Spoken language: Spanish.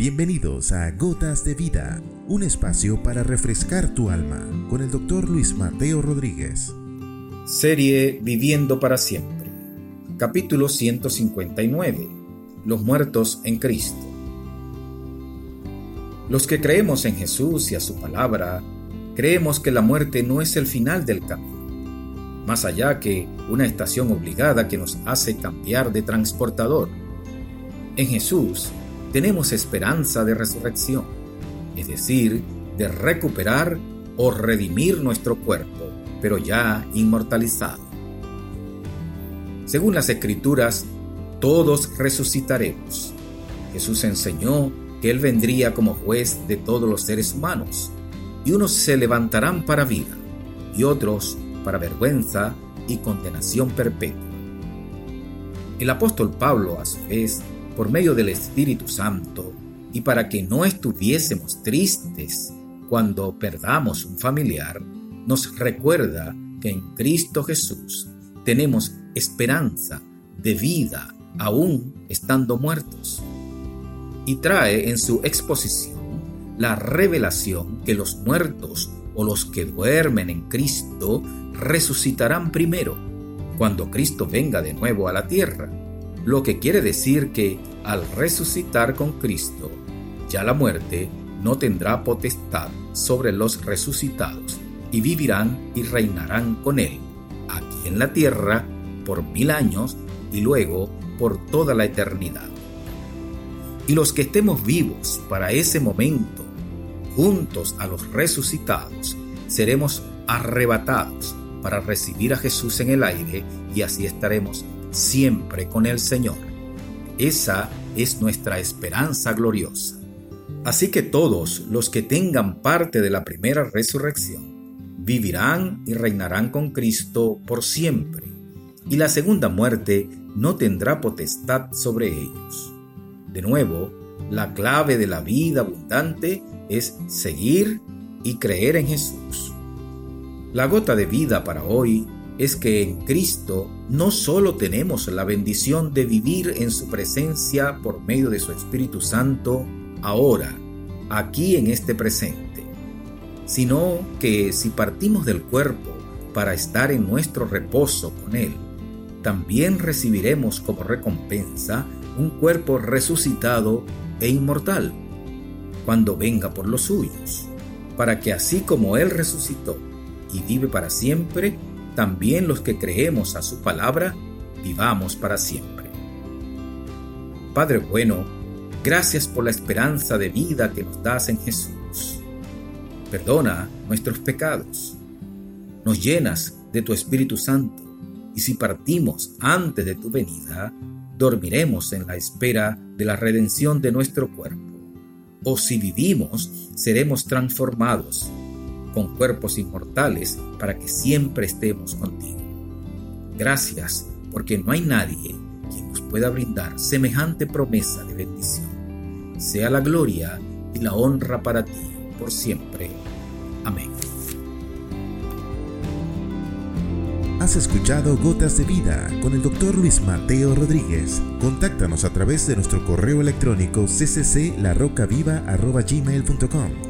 Bienvenidos a Gotas de Vida, un espacio para refrescar tu alma con el doctor Luis Mateo Rodríguez. Serie Viviendo para siempre. Capítulo 159. Los muertos en Cristo. Los que creemos en Jesús y a su palabra, creemos que la muerte no es el final del camino, más allá que una estación obligada que nos hace cambiar de transportador. En Jesús, tenemos esperanza de resurrección, es decir, de recuperar o redimir nuestro cuerpo, pero ya inmortalizado. Según las escrituras, todos resucitaremos. Jesús enseñó que Él vendría como juez de todos los seres humanos, y unos se levantarán para vida, y otros para vergüenza y condenación perpetua. El apóstol Pablo, a su vez, por medio del Espíritu Santo y para que no estuviésemos tristes cuando perdamos un familiar, nos recuerda que en Cristo Jesús tenemos esperanza de vida aún estando muertos. Y trae en su exposición la revelación que los muertos o los que duermen en Cristo resucitarán primero, cuando Cristo venga de nuevo a la tierra lo que quiere decir que al resucitar con Cristo, ya la muerte no tendrá potestad sobre los resucitados y vivirán y reinarán con Él, aquí en la tierra, por mil años y luego por toda la eternidad. Y los que estemos vivos para ese momento, juntos a los resucitados, seremos arrebatados para recibir a Jesús en el aire y así estaremos siempre con el Señor. Esa es nuestra esperanza gloriosa. Así que todos los que tengan parte de la primera resurrección vivirán y reinarán con Cristo por siempre, y la segunda muerte no tendrá potestad sobre ellos. De nuevo, la clave de la vida abundante es seguir y creer en Jesús. La gota de vida para hoy es que en Cristo no solo tenemos la bendición de vivir en su presencia por medio de su Espíritu Santo ahora, aquí en este presente, sino que si partimos del cuerpo para estar en nuestro reposo con Él, también recibiremos como recompensa un cuerpo resucitado e inmortal cuando venga por los suyos, para que así como Él resucitó y vive para siempre, también los que creemos a su palabra, vivamos para siempre. Padre bueno, gracias por la esperanza de vida que nos das en Jesús. Perdona nuestros pecados. Nos llenas de tu Espíritu Santo y si partimos antes de tu venida, dormiremos en la espera de la redención de nuestro cuerpo. O si vivimos, seremos transformados con cuerpos inmortales para que siempre estemos contigo. Gracias porque no hay nadie quien nos pueda brindar semejante promesa de bendición. Sea la gloria y la honra para ti por siempre. Amén. Has escuchado Gotas de Vida con el doctor Luis Mateo Rodríguez. Contáctanos a través de nuestro correo electrónico ccclarocaviva.gmail.com